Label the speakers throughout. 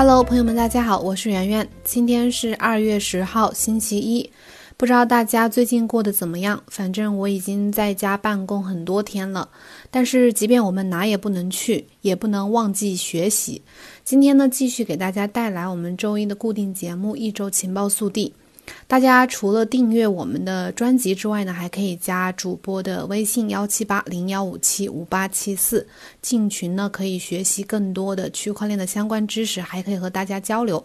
Speaker 1: Hello，朋友们，大家好，我是圆圆。今天是二月十号，星期一。不知道大家最近过得怎么样？反正我已经在家办公很多天了。但是，即便我们哪也不能去，也不能忘记学习。今天呢，继续给大家带来我们周一的固定节目《一周情报速递》。大家除了订阅我们的专辑之外呢，还可以加主播的微信幺七八零幺五七五八七四进群呢，可以学习更多的区块链的相关知识，还可以和大家交流。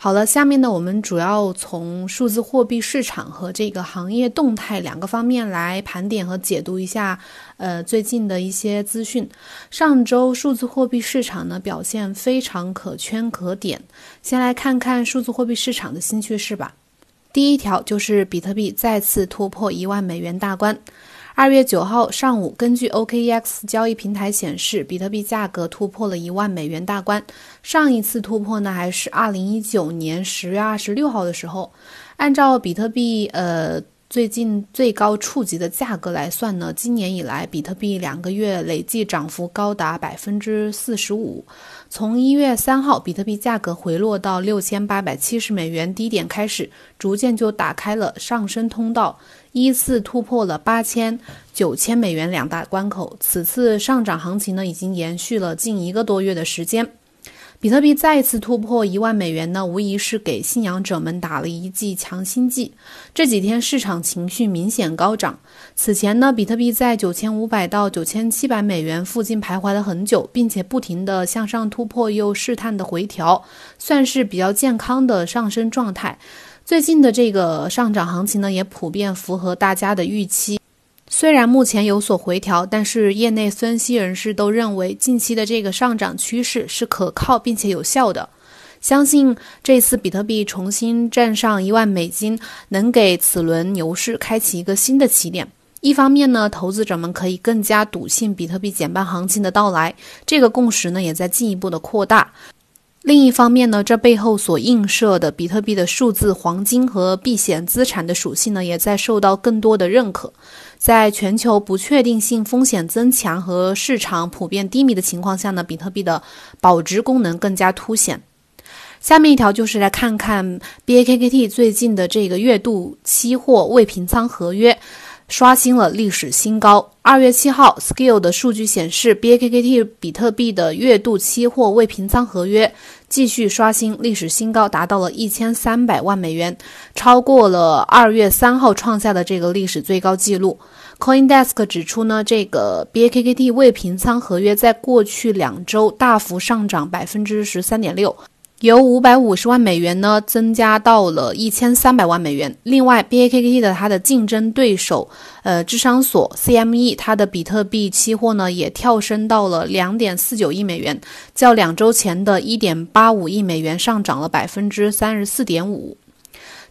Speaker 1: 好了，下面呢，我们主要从数字货币市场和这个行业动态两个方面来盘点和解读一下，呃，最近的一些资讯。上周数字货币市场呢表现非常可圈可点，先来看看数字货币市场的新趋势吧。第一条就是比特币再次突破一万美元大关。二月九号上午，根据 OKEX 交易平台显示，比特币价格突破了一万美元大关。上一次突破呢，还是二零一九年十月二十六号的时候。按照比特币呃最近最高触及的价格来算呢，今年以来比特币两个月累计涨幅高达百分之四十五。从一月三号比特币价格回落到六千八百七十美元低点开始，逐渐就打开了上升通道。依次突破了八千、九千美元两大关口。此次上涨行情呢，已经延续了近一个多月的时间。比特币再次突破一万美元呢，无疑是给信仰者们打了一剂强心剂。这几天市场情绪明显高涨。此前呢，比特币在九千五百到九千七百美元附近徘徊了很久，并且不停的向上突破，又试探的回调，算是比较健康的上升状态。最近的这个上涨行情呢，也普遍符合大家的预期。虽然目前有所回调，但是业内分析人士都认为近期的这个上涨趋势是可靠并且有效的。相信这次比特币重新站上一万美金，能给此轮牛市开启一个新的起点。一方面呢，投资者们可以更加笃信比特币减半行情的到来，这个共识呢也在进一步的扩大。另一方面呢，这背后所映射的比特币的数字黄金和避险资产的属性呢，也在受到更多的认可。在全球不确定性风险增强和市场普遍低迷的情况下呢，比特币的保值功能更加凸显。下面一条就是来看看 BAKKT 最近的这个月度期货未平仓合约。刷新了历史新高。二月七号，Skill 的数据显示，BAKKT 比特币的月度期货未平仓合约继续刷新历史新高，达到了一千三百万美元，超过了二月三号创下的这个历史最高纪录。CoinDesk 指出呢，这个 BAKKT 未平仓合约在过去两周大幅上涨百分之十三点六。由五百五十万美元呢增加到了一千三百万美元。另外，BAKKT 的它的竞争对手，呃，智商所 CME，它的比特币期货呢也跳升到了两点四九亿美元，较两周前的一点八五亿美元上涨了百分之三十四点五。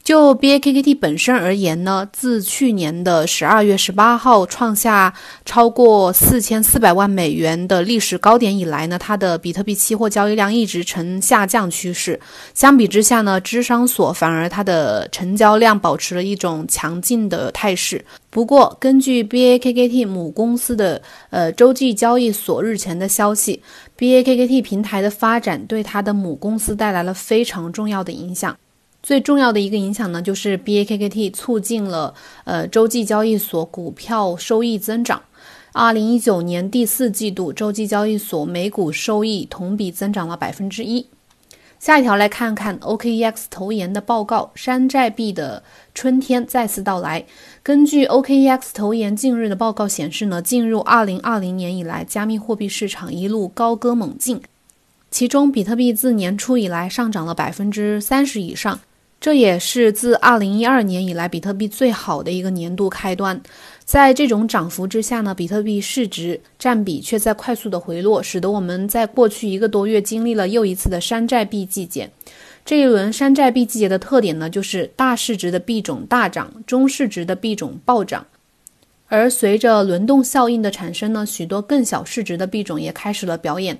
Speaker 1: 就 BAKKT 本身而言呢，自去年的十二月十八号创下超过四千四百万美元的历史高点以来呢，它的比特币期货交易量一直呈下降趋势。相比之下呢，智商所反而它的成交量保持了一种强劲的态势。不过，根据 BAKKT 母公司的呃洲际交易所日前的消息，BAKKT 平台的发展对它的母公司带来了非常重要的影响。最重要的一个影响呢，就是 BAKKT 促进了呃洲际交易所股票收益增长。二零一九年第四季度，洲际交易所每股收益同比增长了百分之一。下一条来看看 OKEX 投研的报告，山寨币的春天再次到来。根据 OKEX 投研近日的报告显示呢，进入二零二零年以来，加密货币市场一路高歌猛进，其中比特币自年初以来上涨了百分之三十以上。这也是自二零一二年以来比特币最好的一个年度开端。在这种涨幅之下呢，比特币市值占比却在快速的回落，使得我们在过去一个多月经历了又一次的山寨币季节。这一轮山寨币季节的特点呢，就是大市值的币种大涨，中市值的币种暴涨。而随着轮动效应的产生呢，许多更小市值的币种也开始了表演。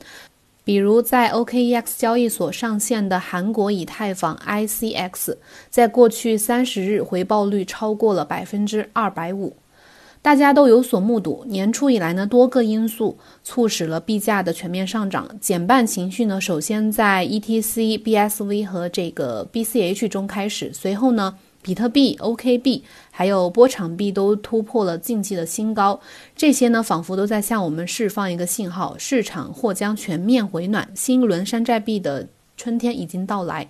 Speaker 1: 比如，在 OKEX 交易所上线的韩国以太坊 ICX，在过去三十日回报率超过了百分之二百五。大家都有所目睹，年初以来呢，多个因素促使了币价的全面上涨。减半情绪呢，首先在 ETC、BSV 和这个 BCH 中开始，随后呢，比特币、OKB 还有波场币都突破了近期的新高。这些呢，仿佛都在向我们释放一个信号：市场或将全面回暖，新一轮山寨币的春天已经到来。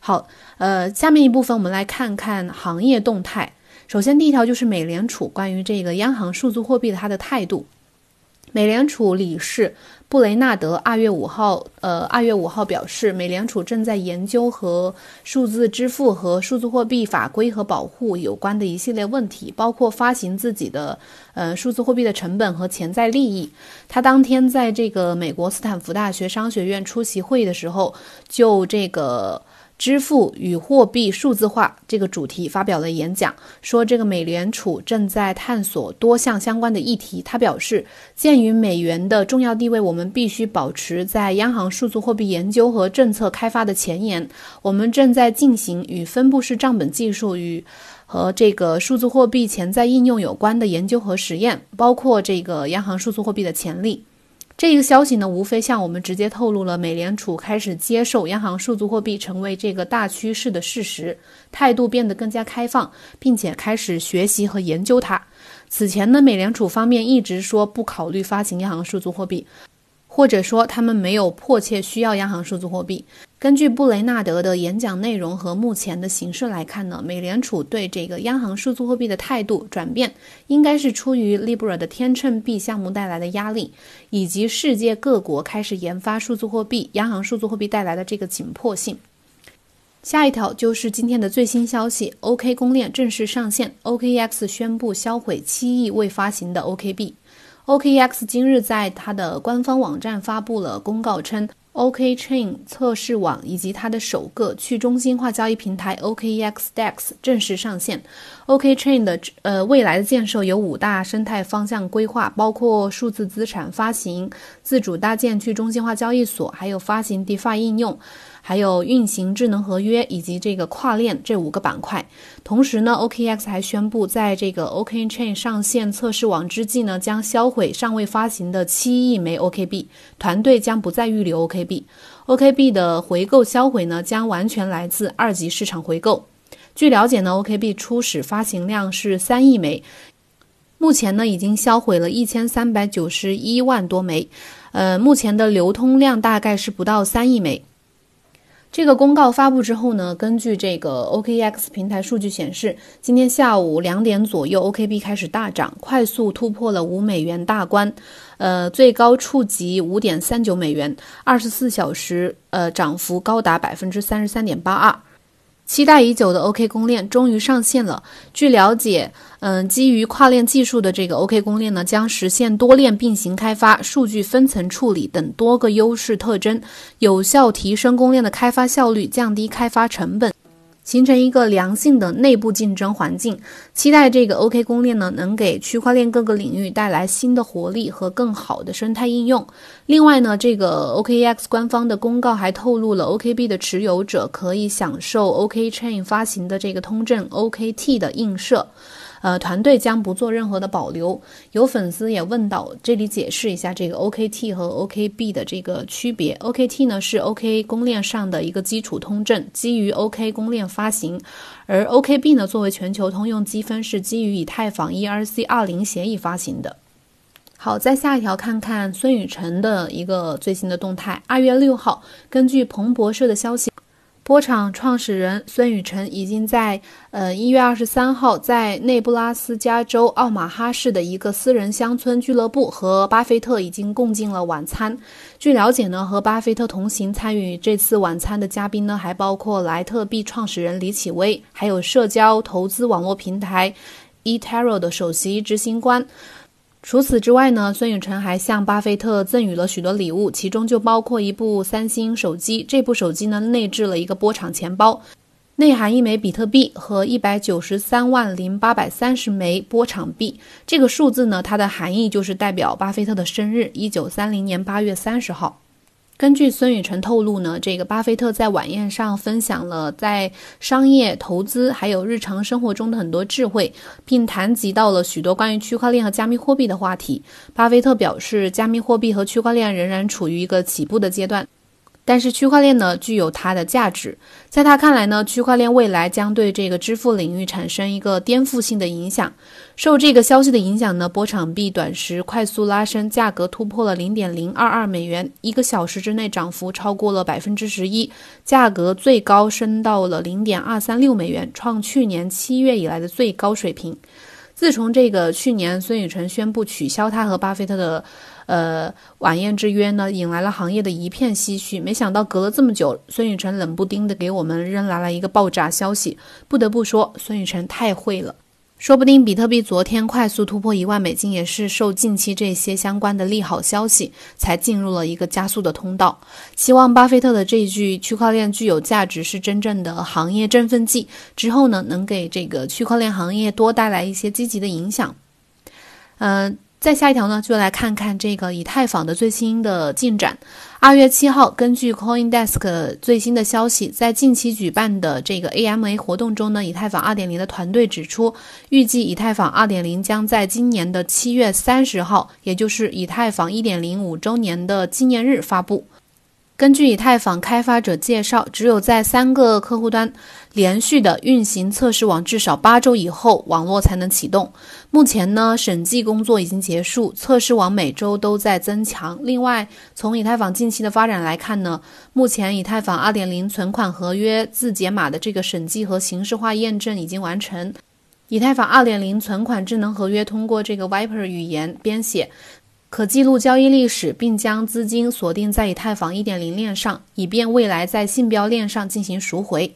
Speaker 1: 好，呃，下面一部分我们来看看行业动态。首先，第一条就是美联储关于这个央行数字货币的它的态度。美联储理事布雷纳德二月五号，呃，二月五号表示，美联储正在研究和数字支付和数字货币法规和保护有关的一系列问题，包括发行自己的呃数字货币的成本和潜在利益。他当天在这个美国斯坦福大学商学院出席会议的时候，就这个。支付与货币数字化这个主题发表了演讲，说这个美联储正在探索多项相关的议题。他表示，鉴于美元的重要地位，我们必须保持在央行数字货币研究和政策开发的前沿。我们正在进行与分布式账本技术与和这个数字货币潜在应用有关的研究和实验，包括这个央行数字货币的潜力。这一个消息呢，无非向我们直接透露了美联储开始接受央行数字货币成为这个大趋势的事实，态度变得更加开放，并且开始学习和研究它。此前呢，美联储方面一直说不考虑发行央行数字货币。或者说，他们没有迫切需要央行数字货币。根据布雷纳德的演讲内容和目前的形势来看呢，美联储对这个央行数字货币的态度转变，应该是出于 Libra 的天秤币项目带来的压力，以及世界各国开始研发数字货币、央行数字货币带来的这个紧迫性。下一条就是今天的最新消息：OK 公链正式上线，OKX 宣布销毁七亿未发行的 OKB。OKEX 今日在它的官方网站发布了公告，称 OK Chain 测试网以及它的首个去中心化交易平台 OKEXDEX 正式上线。OK Chain 的呃未来的建设有五大生态方向规划，包括数字资产发行、自主搭建去中心化交易所，还有发行 DeFi 应用。还有运行智能合约以及这个跨链这五个板块。同时呢，OKX 还宣布，在这个 OK Chain 上线测试网之际呢，将销毁尚未发行的七亿枚 OKB，团队将不再预留 OKB。OKB 的回购销毁呢，将完全来自二级市场回购。据了解呢，OKB 初始发行量是三亿枚，目前呢已经销毁了一千三百九十一万多枚，呃，目前的流通量大概是不到三亿枚。这个公告发布之后呢，根据这个 OKX 平台数据显示，今天下午两点左右，OKB 开始大涨，快速突破了五美元大关，呃，最高触及五点三九美元，二十四小时呃涨幅高达百分之三十三点八二。期待已久的 OK 公链终于上线了。据了解，嗯，基于跨链技术的这个 OK 公链呢，将实现多链并行开发、数据分层处理等多个优势特征，有效提升公链的开发效率，降低开发成本。形成一个良性的内部竞争环境，期待这个 OK 公链呢能给区块链各个领域带来新的活力和更好的生态应用。另外呢，这个 OKEX 官方的公告还透露了 OKB 的持有者可以享受 OK Chain 发行的这个通证 OKT 的映射。呃，团队将不做任何的保留。有粉丝也问到，这里解释一下这个 OKT 和 OKB 的这个区别。OKT 呢是 OK 公链上的一个基础通证，基于 OK 公链发行；而 OKB 呢作为全球通用积分，是基于以太坊 ERC 二零协议发行的。好，再下一条，看看孙宇晨的一个最新的动态。二月六号，根据彭博社的消息。波场创始人孙宇晨已经在呃一月二十三号在内布拉斯加州奥马哈市的一个私人乡村俱乐部和巴菲特已经共进了晚餐。据了解呢，和巴菲特同行参与这次晚餐的嘉宾呢，还包括莱特币创始人李启威，还有社交投资网络平台 eToro 的首席执行官。除此之外呢，孙雨辰还向巴菲特赠予了许多礼物，其中就包括一部三星手机。这部手机呢，内置了一个波场钱包，内含一枚比特币和一百九十三万零八百三十枚波场币。这个数字呢，它的含义就是代表巴菲特的生日，一九三零年八月三十号。根据孙宇晨透露呢，这个巴菲特在晚宴上分享了在商业投资还有日常生活中的很多智慧，并谈及到了许多关于区块链和加密货币的话题。巴菲特表示，加密货币和区块链仍然处于一个起步的阶段。但是区块链呢，具有它的价值。在他看来呢，区块链未来将对这个支付领域产生一个颠覆性的影响。受这个消息的影响呢，波场币短时快速拉升，价格突破了零点零二二美元，一个小时之内涨幅超过了百分之十一，价格最高升到了零点二三六美元，创去年七月以来的最高水平。自从这个去年孙雨晨宣布取消他和巴菲特的。呃，晚宴之约呢，引来了行业的一片唏嘘。没想到隔了这么久，孙雨晨冷不丁的给我们扔来了一个爆炸消息。不得不说，孙雨晨太会了。说不定比特币昨天快速突破一万美金，也是受近期这些相关的利好消息，才进入了一个加速的通道。希望巴菲特的这句“区块链具有价值”是真正的行业振奋剂，之后呢，能给这个区块链行业多带来一些积极的影响。嗯。再下一条呢，就来看看这个以太坊的最新的进展。二月七号，根据 CoinDesk 最新的消息，在近期举办的这个 AMA 活动中呢，以太坊二点零的团队指出，预计以太坊二点零将在今年的七月三十号，也就是以太坊一点零五周年的纪念日发布。根据以太坊开发者介绍，只有在三个客户端连续的运行测试网至少八周以后，网络才能启动。目前呢，审计工作已经结束，测试网每周都在增强。另外，从以太坊近期的发展来看呢，目前以太坊2.0存款合约字节码的这个审计和形式化验证已经完成。以太坊2.0存款智能合约通过这个 Viper 语言编写。可记录交易历史，并将资金锁定在以太坊1.0链上，以便未来在信标链上进行赎回。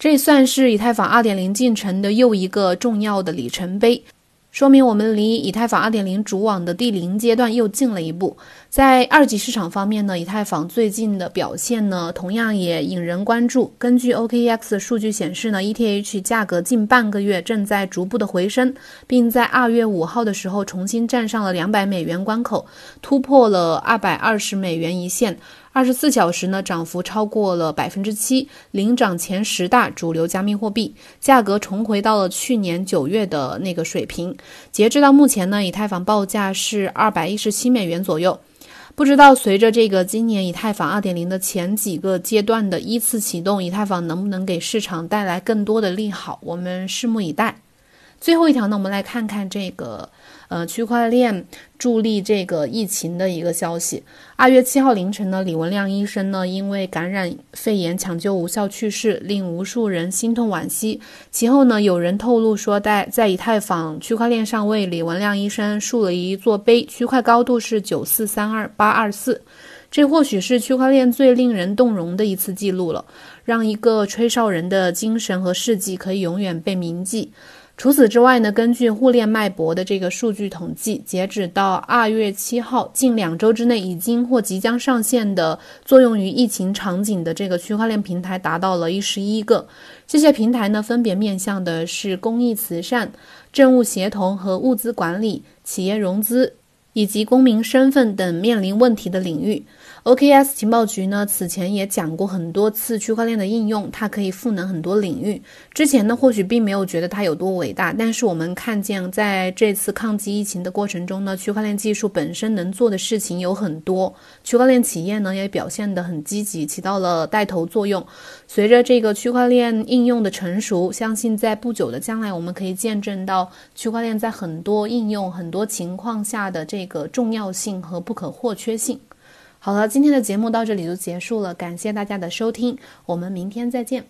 Speaker 1: 这算是以太坊2.0进程的又一个重要的里程碑。说明我们离以太坊2.0主网的第零阶段又近了一步。在二级市场方面呢，以太坊最近的表现呢，同样也引人关注。根据 OKX 数据显示呢，ETH 价格近半个月正在逐步的回升，并在二月五号的时候重新站上了两百美元关口，突破了二百二十美元一线。二十四小时呢，涨幅超过了百分之七，领涨前十大主流加密货币价格重回到了去年九月的那个水平。截至到目前呢，以太坊报价是二百一十七美元左右。不知道随着这个今年以太坊二点零的前几个阶段的依次启动，以太坊能不能给市场带来更多的利好？我们拭目以待。最后一条呢，我们来看看这个。呃，区块链助力这个疫情的一个消息。二月七号凌晨呢，李文亮医生呢因为感染肺炎抢救无效去世，令无数人心痛惋惜。其后呢，有人透露说，在在以太坊区块链上为李文亮医生竖了一座碑，区块高度是九四三二八二四。这或许是区块链最令人动容的一次记录了，让一个吹哨人的精神和事迹可以永远被铭记。除此之外呢，根据互联脉搏的这个数据统计，截止到二月七号，近两周之内已经或即将上线的作用于疫情场景的这个区块链平台达到了一十一个。这些平台呢，分别面向的是公益慈善、政务协同和物资管理、企业融资以及公民身份等面临问题的领域。OKS 情报局呢，此前也讲过很多次区块链的应用，它可以赋能很多领域。之前呢，或许并没有觉得它有多伟大，但是我们看见在这次抗击疫情的过程中呢，区块链技术本身能做的事情有很多，区块链企业呢也表现得很积极，起到了带头作用。随着这个区块链应用的成熟，相信在不久的将来，我们可以见证到区块链在很多应用、很多情况下的这那个重要性和不可或缺性。好了，今天的节目到这里就结束了，感谢大家的收听，我们明天再见。